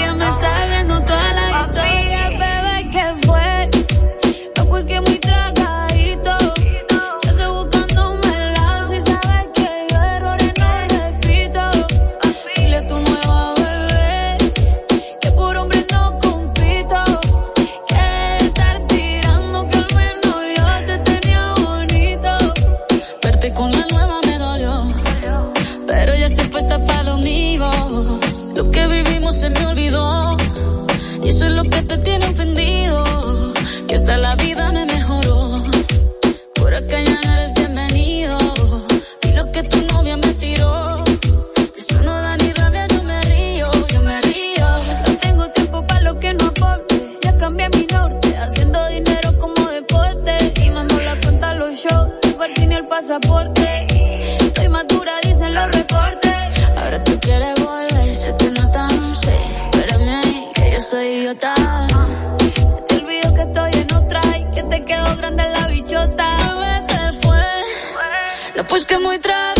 pasaporte. Estoy madura, dicen los reportes. Ahora tú quieres volver, se te nota, no sé. Espérame ahí, que yo soy idiota. Se te olvidó que estoy en otra y que te quedó grande la bichota. Bebé, te fue. No, pues que muy tragadito.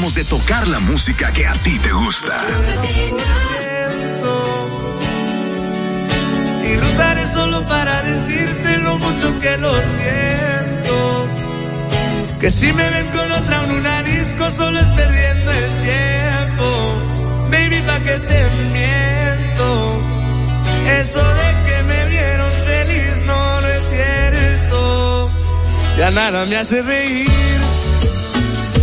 Paramos de tocar la música que a ti te gusta. Y lo usaré solo para decirte lo mucho que lo siento. Que si me ven con otra en una disco solo es perdiendo el tiempo. Baby, pa' que te miento. Eso de que me vieron feliz no, no es cierto. Ya nada me hace reír.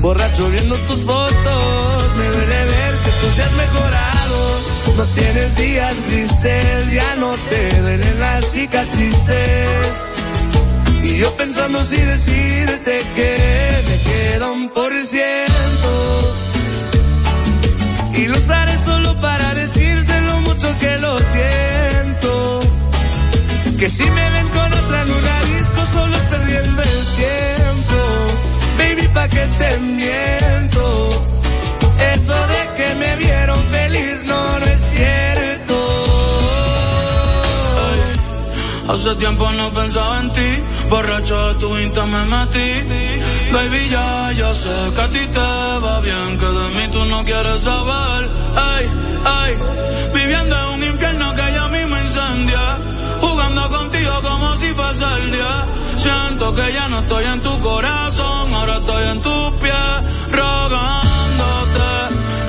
Borracho viendo tus fotos, me duele ver que tú seas mejorado. No tienes días grises, ya no te duelen las cicatrices. Y yo pensando si decirte que me queda un por ciento. Y lo usaré solo para decirte lo mucho que lo siento. Que si me ven con otra en disco solo es perdiendo el tiempo pa' que te miento. Eso de que me vieron feliz no, no es cierto. Hace tiempo no pensaba en ti, borracho de tu insta me metí. Baby, ya, ya sé que a ti te va bien, que de mí tú no quieres saber. Ay, ay, viviendo en un infierno que ya mismo incendia, jugando contigo como si fuese el día siento que ya no estoy en tu corazón, ahora estoy en tu piel, rogándote,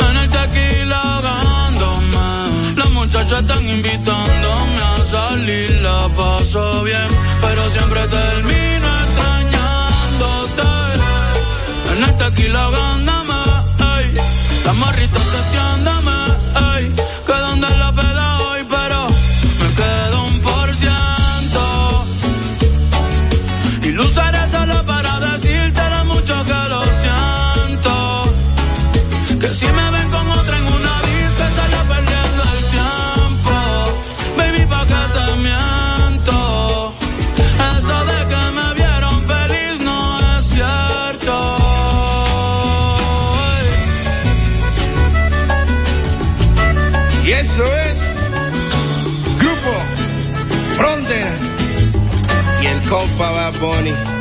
en el tequila ahogándome. Las muchachas están invitándome a salir, la paso bien, pero siempre termino extrañándote. En el tequila ahogándome, ey, la marrita te tienda Copa La Bonnie.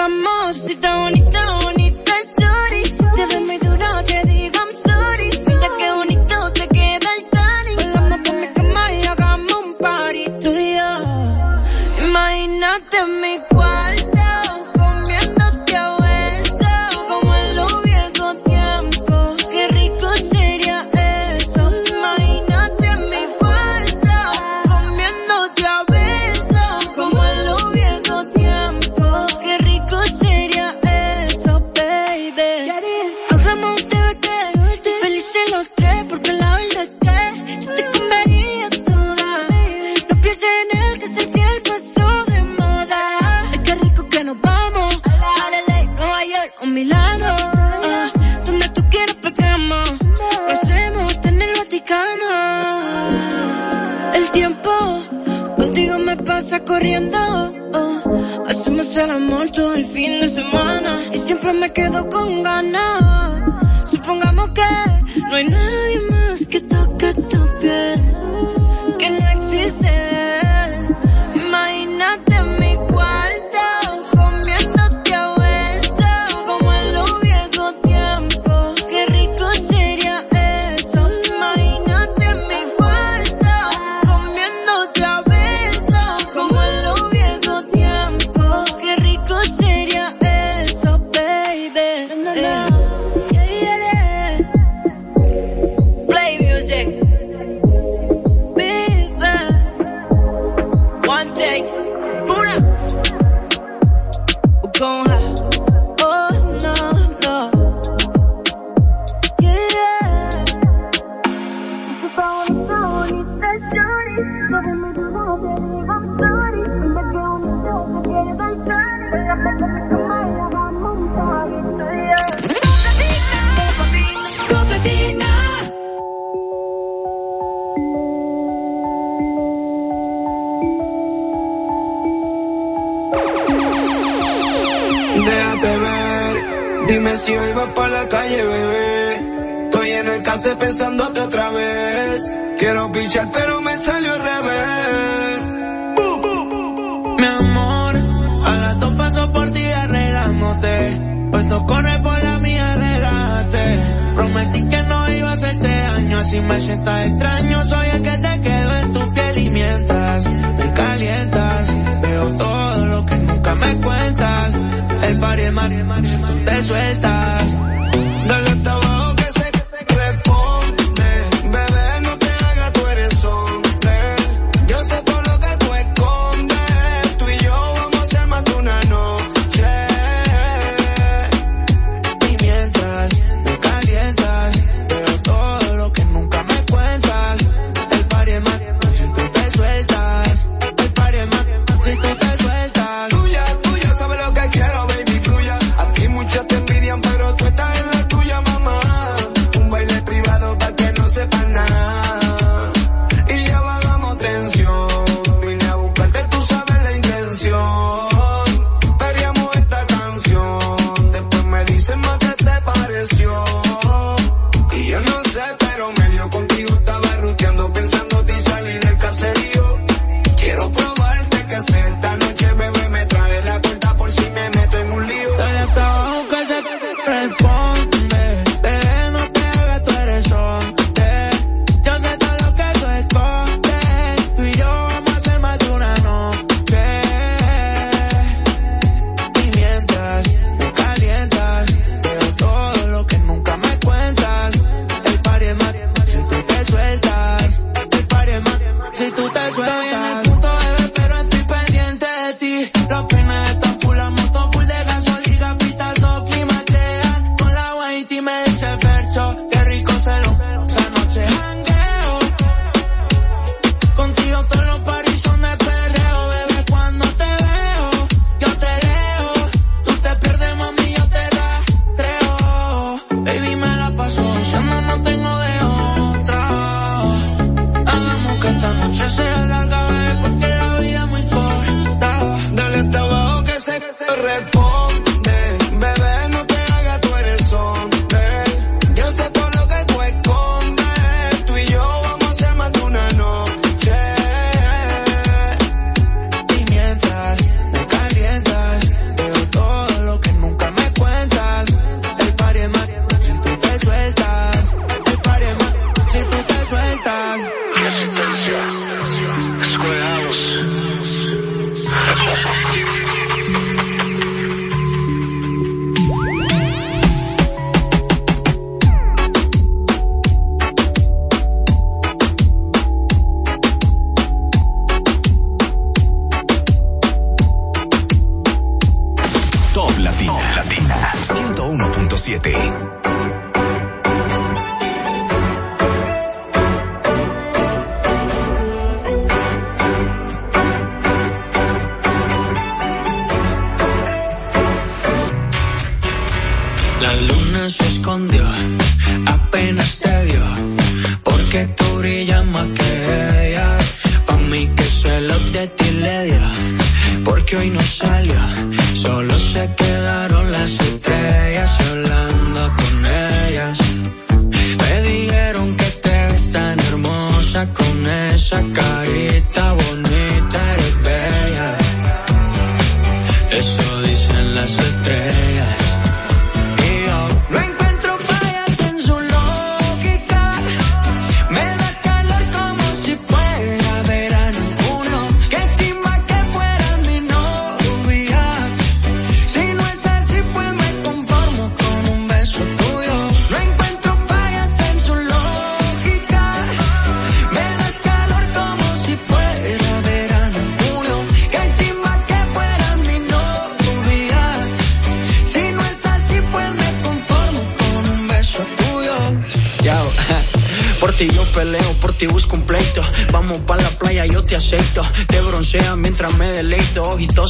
amor si tan Quiero pichar, pero me salió al revés. Mi amor, a las dos paso por ti arreglándote. Puesto corre por la mía, relájate. Prometí que no iba a hacerte daño, así me sientas extraño. Soy el que te quedó en tu piel y mientras me calientas, veo todo lo que nunca me cuentas. El party es más si tú te sueltas.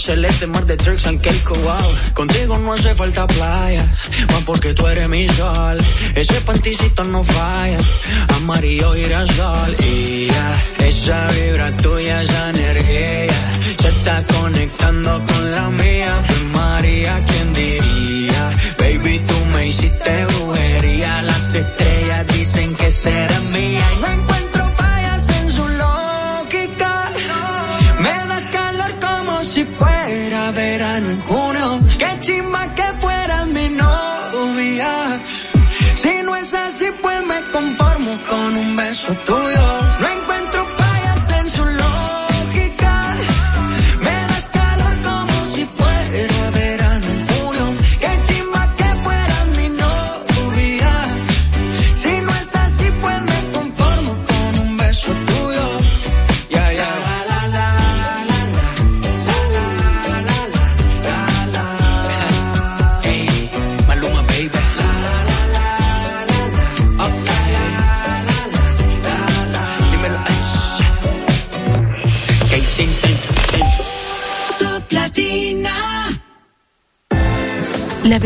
celeste, mar de tricks and Keiko, wow. Contigo no hace falta playa, más porque tú eres mi sol. Ese panticito no falla, amarillo girasol. Y ya, esa vibra tuya, esa energía, se está conectando con la mía. María, ¿quién diría? Baby, tú me hiciste brujería foto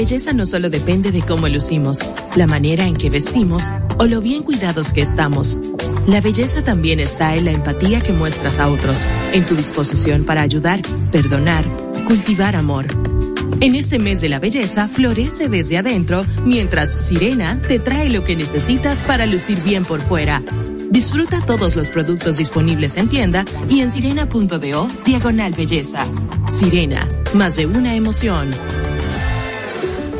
belleza no solo depende de cómo lucimos, la manera en que vestimos o lo bien cuidados que estamos. La belleza también está en la empatía que muestras a otros, en tu disposición para ayudar, perdonar, cultivar amor. En este mes de la belleza, florece desde adentro, mientras Sirena te trae lo que necesitas para lucir bien por fuera. Disfruta todos los productos disponibles en tienda y en sirena.do, diagonal belleza. Sirena, más de una emoción.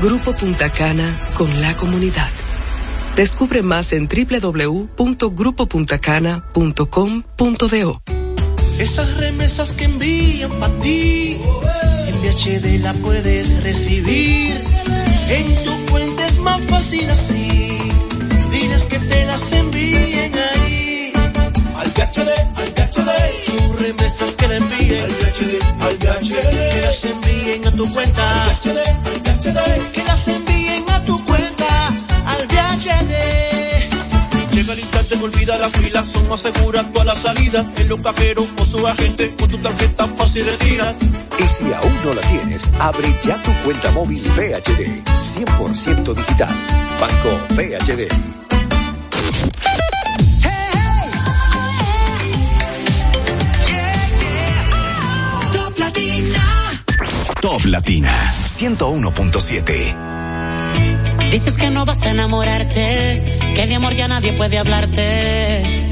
Grupo Punta Cana con la comunidad. Descubre más en www.grupopuntacana.com.do. Esas remesas que envían para ti, en VHD la puedes recibir. En tu cuenta es más fácil así. Diles que te las envíen ahí. Al VHD, al VHD. Tus remesas que le envíen. Al VHD, al VHD. Que las envíen a tu cuenta. Al VHD, al VHD. Que las envíen a tu cuenta. Al VHD. Llega el instante olvida la fila, son más seguras toda la salida. En los cajeros o su agente, con tu tarjeta fácil retira. Y si aún no la tienes, abre ya tu cuenta móvil PHD, 100% digital. Banco PHD. Top Latina 101.7. Dices que no vas a enamorarte, que de amor ya nadie puede hablarte.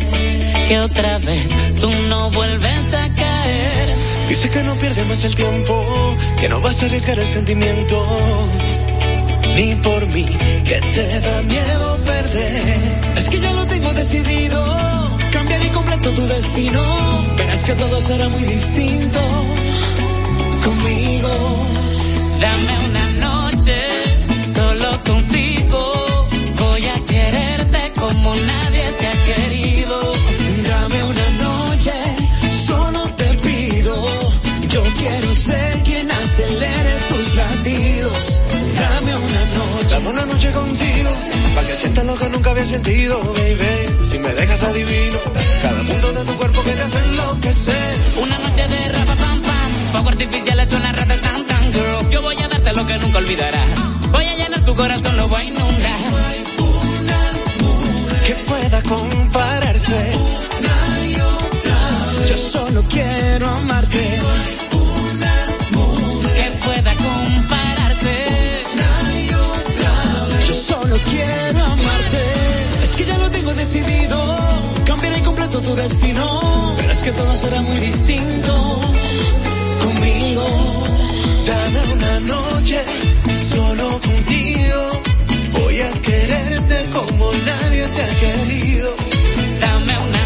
Que otra vez tú no vuelves a caer. Dice que no pierde más el tiempo, que no vas a arriesgar el sentimiento. Ni por mí, que te da miedo perder. Es que ya lo tengo decidido, cambiar y completo tu destino. Verás que todo será muy distinto conmigo. Dame una noche solo contigo. Voy a quererte como nadie te ha querido. Dame una noche, solo te pido. Yo quiero ser quien acelere tus latidos. Dame una noche, dame una noche contigo. Para que sientas lo que nunca había sentido, baby. Si me dejas adivino, cada mundo de tu cuerpo que te hace enloquecer. Una noche de rapa pam pam, fuego artificial es una rata tan tan girl. Yo voy a darte lo que nunca olvidarás. Voy a llenar tu corazón, lo voy a inundar. que pueda compararse. Yo solo quiero amarte. Que pueda compararse. Yo solo quiero amarte. Es que ya lo tengo decidido. Cambiaré completo tu destino. Pero es que todo será muy distinto Dame una noche solo contigo. Voy a quererte como nadie te ha querido. Dame una